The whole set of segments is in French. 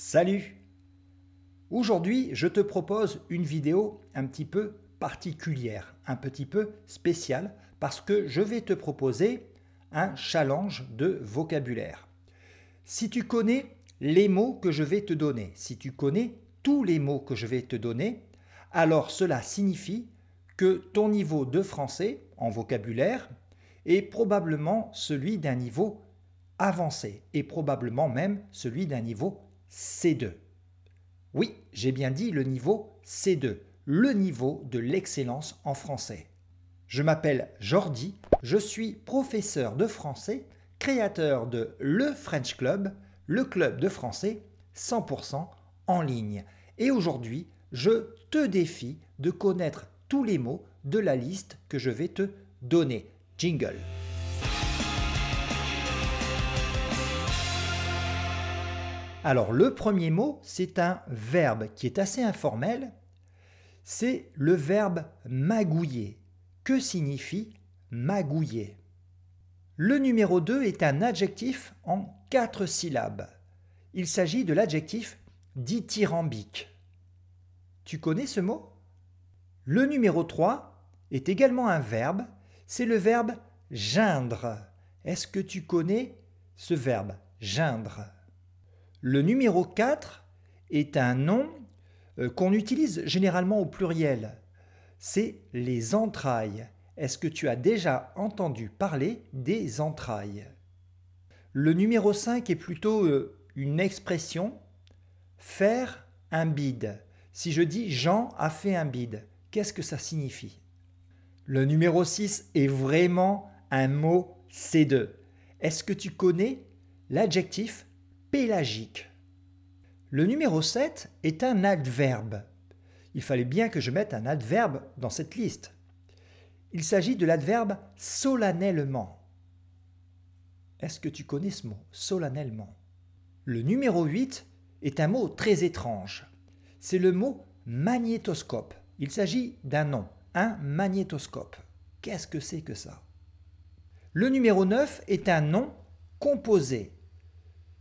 Salut Aujourd'hui, je te propose une vidéo un petit peu particulière, un petit peu spéciale, parce que je vais te proposer un challenge de vocabulaire. Si tu connais les mots que je vais te donner, si tu connais tous les mots que je vais te donner, alors cela signifie que ton niveau de français en vocabulaire est probablement celui d'un niveau avancé et probablement même celui d'un niveau C2. Oui, j'ai bien dit le niveau C2, le niveau de l'excellence en français. Je m'appelle Jordi, je suis professeur de français, créateur de Le French Club, le club de français 100% en ligne. Et aujourd'hui, je te défie de connaître tous les mots de la liste que je vais te donner. Jingle. Alors le premier mot, c'est un verbe qui est assez informel. C'est le verbe magouiller. Que signifie magouiller? Le numéro 2 est un adjectif en quatre syllabes. Il s'agit de l'adjectif dithyrambique. Tu connais ce mot? Le numéro 3 est également un verbe. C'est le verbe geindre. Est-ce que tu connais ce verbe geindre? Le numéro 4 est un nom euh, qu'on utilise généralement au pluriel. C'est les entrailles. Est-ce que tu as déjà entendu parler des entrailles? Le numéro 5 est plutôt euh, une expression faire un bide. Si je dis Jean a fait un bide, qu'est-ce que ça signifie? Le numéro 6 est vraiment un mot C2. Est-ce que tu connais l'adjectif pélagique. Le numéro 7 est un adverbe. Il fallait bien que je mette un adverbe dans cette liste. Il s'agit de l'adverbe solennellement. Est-ce que tu connais ce mot, solennellement? Le numéro 8 est un mot très étrange. C'est le mot magnétoscope. Il s'agit d'un nom, un magnétoscope. Qu'est-ce que c'est que ça? Le numéro 9 est un nom composé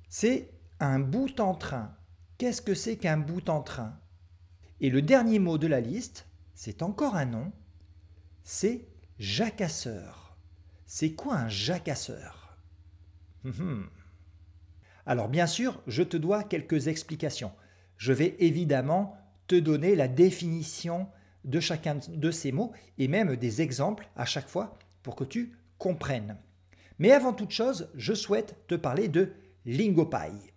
c'est un bout en train. Qu'est-ce que c'est qu'un bout en train? Et le dernier mot de la liste, c'est encore un nom, c'est jacasseur. C'est quoi un jacasseur? Hum, hum. Alors bien sûr, je te dois quelques explications. Je vais évidemment te donner la définition de chacun de ces mots et même des exemples à chaque fois pour que tu comprennes. Mais avant toute chose, je souhaite te parler de Lingopie.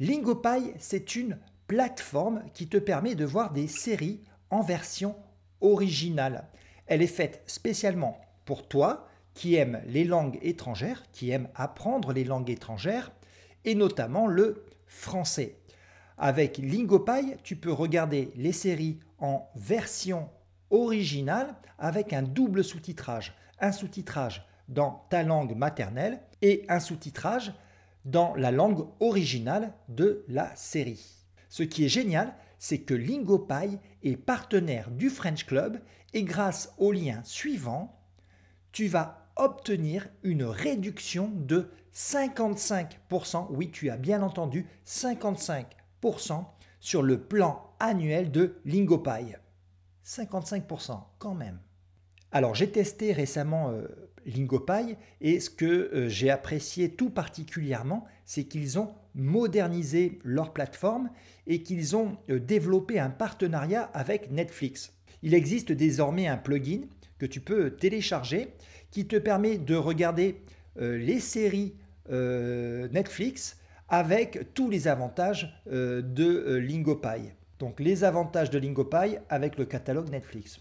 Lingopie, c'est une plateforme qui te permet de voir des séries en version originale. Elle est faite spécialement pour toi qui aime les langues étrangères, qui aime apprendre les langues étrangères, et notamment le français. Avec Lingopie, tu peux regarder les séries en version originale avec un double sous-titrage. Un sous-titrage dans ta langue maternelle et un sous-titrage dans la langue originale de la série. Ce qui est génial, c'est que Lingopie est partenaire du French Club et grâce au lien suivant, tu vas obtenir une réduction de 55%, oui tu as bien entendu, 55% sur le plan annuel de Lingopie. 55% quand même. Alors j'ai testé récemment euh, Lingopie et ce que euh, j'ai apprécié tout particulièrement, c'est qu'ils ont modernisé leur plateforme et qu'ils ont euh, développé un partenariat avec Netflix. Il existe désormais un plugin que tu peux télécharger qui te permet de regarder les séries Netflix avec tous les avantages de Lingopie. Donc les avantages de Lingopie avec le catalogue Netflix.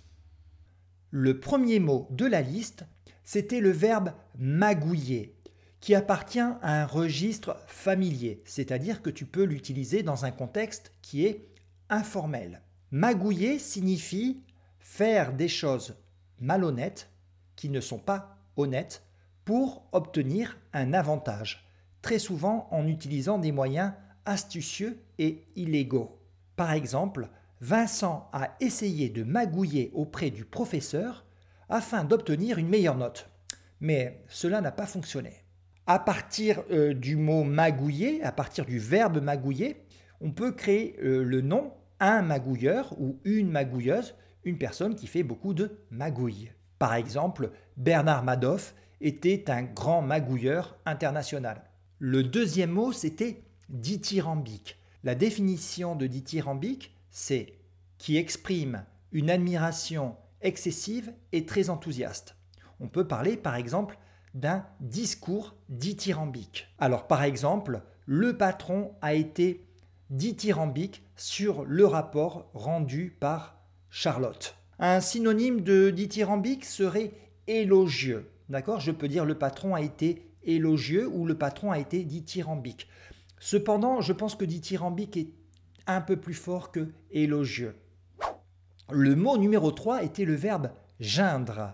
Le premier mot de la liste, c'était le verbe magouiller, qui appartient à un registre familier, c'est-à-dire que tu peux l'utiliser dans un contexte qui est informel. Magouiller signifie faire des choses malhonnêtes, qui ne sont pas honnêtes, pour obtenir un avantage, très souvent en utilisant des moyens astucieux et illégaux. Par exemple, Vincent a essayé de magouiller auprès du professeur afin d'obtenir une meilleure note. Mais cela n'a pas fonctionné. À partir euh, du mot magouiller, à partir du verbe magouiller, on peut créer euh, le nom un magouilleur ou une magouilleuse, une personne qui fait beaucoup de magouilles. Par exemple, Bernard Madoff était un grand magouilleur international. Le deuxième mot, c'était dithyrambique. La définition de dithyrambique, c'est qui exprime une admiration excessive et très enthousiaste. On peut parler par exemple d'un discours dithyrambique. Alors par exemple, le patron a été dithyrambique sur le rapport rendu par Charlotte. Un synonyme de dithyrambique serait élogieux. D'accord? Je peux dire le patron a été élogieux ou le patron a été dithyrambique. Cependant, je pense que dithyrambique est un peu plus fort que élogieux. Le mot numéro 3 était le verbe geindre,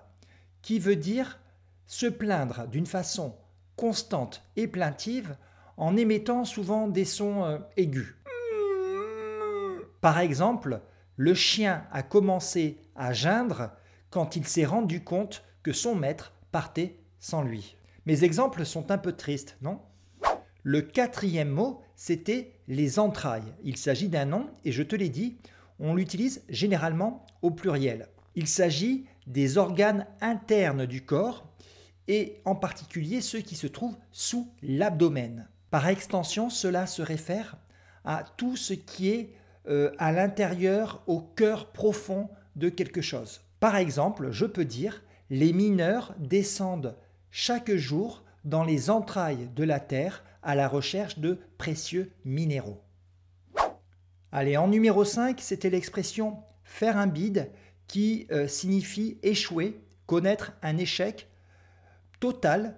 qui veut dire se plaindre d'une façon constante et plaintive en émettant souvent des sons euh, aigus. Par exemple, le chien a commencé à geindre quand il s'est rendu compte que son maître partait sans lui. Mes exemples sont un peu tristes, non? Le quatrième mot, c'était les entrailles. Il s'agit d'un nom, et je te l'ai dit, on l'utilise généralement au pluriel. Il s'agit des organes internes du corps, et en particulier ceux qui se trouvent sous l'abdomen. Par extension, cela se réfère à tout ce qui est euh, à l'intérieur, au cœur profond de quelque chose. Par exemple, je peux dire, les mineurs descendent chaque jour dans les entrailles de la Terre à la recherche de précieux minéraux. Allez, en numéro 5, c'était l'expression faire un bide qui euh, signifie échouer, connaître un échec total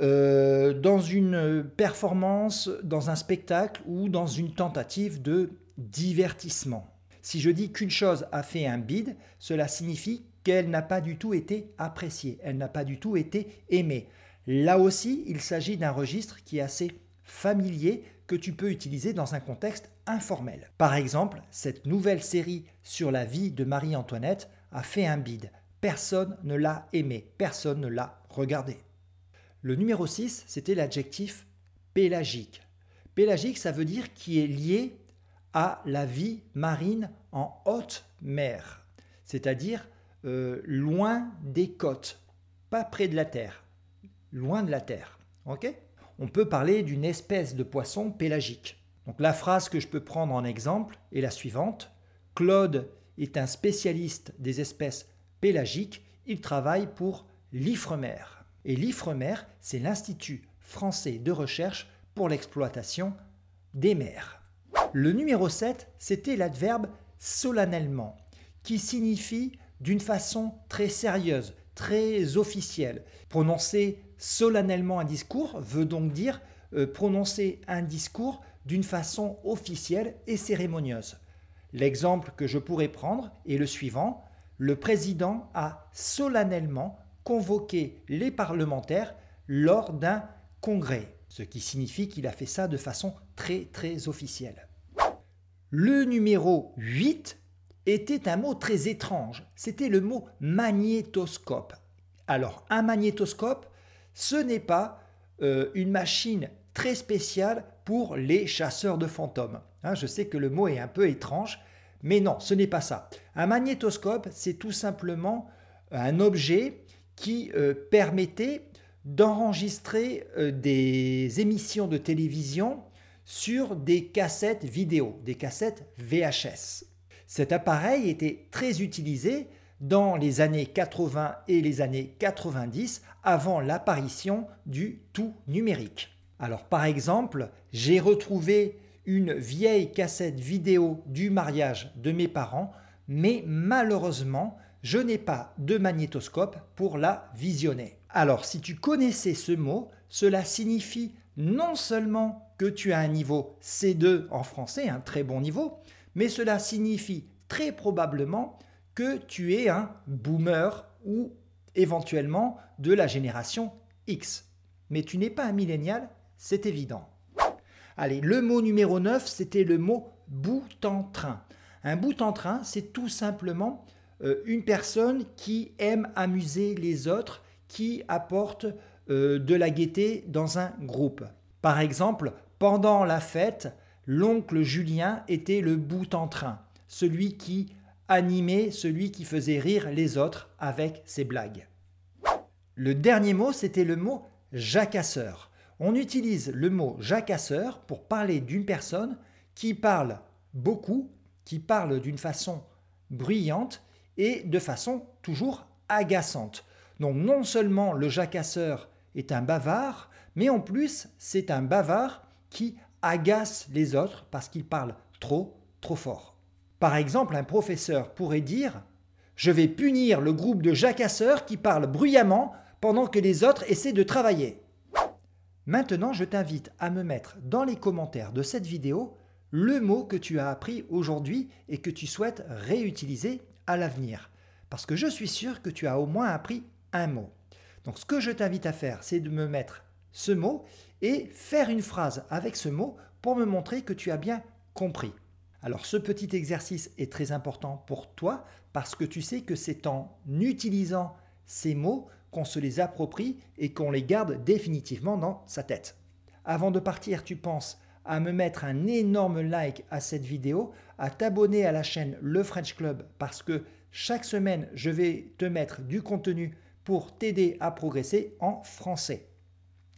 euh, dans une performance, dans un spectacle ou dans une tentative de divertissement. Si je dis qu'une chose a fait un bide, cela signifie qu'elle n'a pas du tout été appréciée, elle n'a pas du tout été aimée. Là aussi, il s'agit d'un registre qui est assez familier que tu peux utiliser dans un contexte informel. Par exemple, cette nouvelle série sur la vie de Marie-Antoinette a fait un bide. Personne ne l'a aimé, personne ne l'a regardé. Le numéro 6, c'était l'adjectif pélagique. Pélagique, ça veut dire qui est lié à la vie marine en haute mer, c'est-à-dire euh, loin des côtes, pas près de la terre, loin de la terre. Ok? On peut parler d'une espèce de poisson pélagique. Donc la phrase que je peux prendre en exemple est la suivante Claude est un spécialiste des espèces pélagiques. Il travaille pour l'IFREMER. Et l'IFREMER, c'est l'Institut français de recherche pour l'exploitation des mers. Le numéro 7, c'était l'adverbe solennellement, qui signifie d'une façon très sérieuse, très officielle. Prononcer solennellement un discours veut donc dire euh, prononcer un discours d'une façon officielle et cérémonieuse. L'exemple que je pourrais prendre est le suivant. Le président a solennellement convoqué les parlementaires lors d'un congrès, ce qui signifie qu'il a fait ça de façon très très officielle. Le numéro 8 était un mot très étrange. C'était le mot magnétoscope. Alors, un magnétoscope, ce n'est pas euh, une machine très spéciale pour les chasseurs de fantômes. Hein, je sais que le mot est un peu étrange, mais non, ce n'est pas ça. Un magnétoscope, c'est tout simplement un objet qui euh, permettait d'enregistrer euh, des émissions de télévision sur des cassettes vidéo, des cassettes VHS. Cet appareil était très utilisé dans les années 80 et les années 90 avant l'apparition du tout numérique. Alors par exemple, j'ai retrouvé une vieille cassette vidéo du mariage de mes parents, mais malheureusement, je n'ai pas de magnétoscope pour la visionner. Alors si tu connaissais ce mot, cela signifie non seulement que tu as un niveau C2 en français, un très bon niveau, mais cela signifie très probablement tu es un boomer ou éventuellement de la génération X. Mais tu n'es pas un millénial, c'est évident. Allez, le mot numéro 9, c'était le mot bout en train. Un bout en train, c'est tout simplement euh, une personne qui aime amuser les autres, qui apporte euh, de la gaieté dans un groupe. Par exemple, pendant la fête, l'oncle Julien était le bout en train, celui qui animait, celui qui faisait rire les autres avec ses blagues. Le dernier mot, c'était le mot jacasseur. On utilise le mot jacasseur pour parler d'une personne qui parle beaucoup, qui parle d'une façon bruyante et de façon toujours agaçante. Donc non seulement le jacasseur est un bavard, mais en plus c'est un bavard qui agace les autres parce qu'il parle trop, trop fort. Par exemple, un professeur pourrait dire Je vais punir le groupe de jacasseurs qui parlent bruyamment pendant que les autres essaient de travailler. Maintenant, je t'invite à me mettre dans les commentaires de cette vidéo le mot que tu as appris aujourd'hui et que tu souhaites réutiliser à l'avenir. Parce que je suis sûr que tu as au moins appris un mot. Donc ce que je t'invite à faire, c'est de me mettre ce mot et faire une phrase avec ce mot pour me montrer que tu as bien compris. Alors ce petit exercice est très important pour toi parce que tu sais que c'est en utilisant ces mots qu'on se les approprie et qu'on les garde définitivement dans sa tête. Avant de partir, tu penses à me mettre un énorme like à cette vidéo, à t'abonner à la chaîne Le French Club parce que chaque semaine, je vais te mettre du contenu pour t'aider à progresser en français.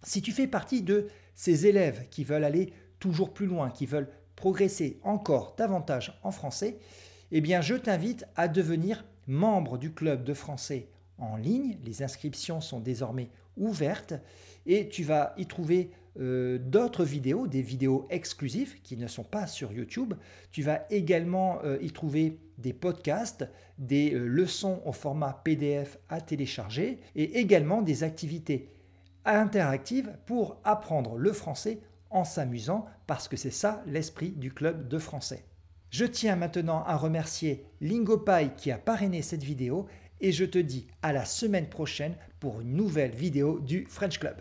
Si tu fais partie de ces élèves qui veulent aller toujours plus loin, qui veulent progresser encore davantage en français, eh bien je t'invite à devenir membre du club de français en ligne. Les inscriptions sont désormais ouvertes et tu vas y trouver euh, d'autres vidéos, des vidéos exclusives qui ne sont pas sur YouTube. Tu vas également euh, y trouver des podcasts, des euh, leçons au format PDF à télécharger et également des activités interactives pour apprendre le français en s'amusant parce que c'est ça l'esprit du club de français. Je tiens maintenant à remercier Lingopai qui a parrainé cette vidéo et je te dis à la semaine prochaine pour une nouvelle vidéo du French Club.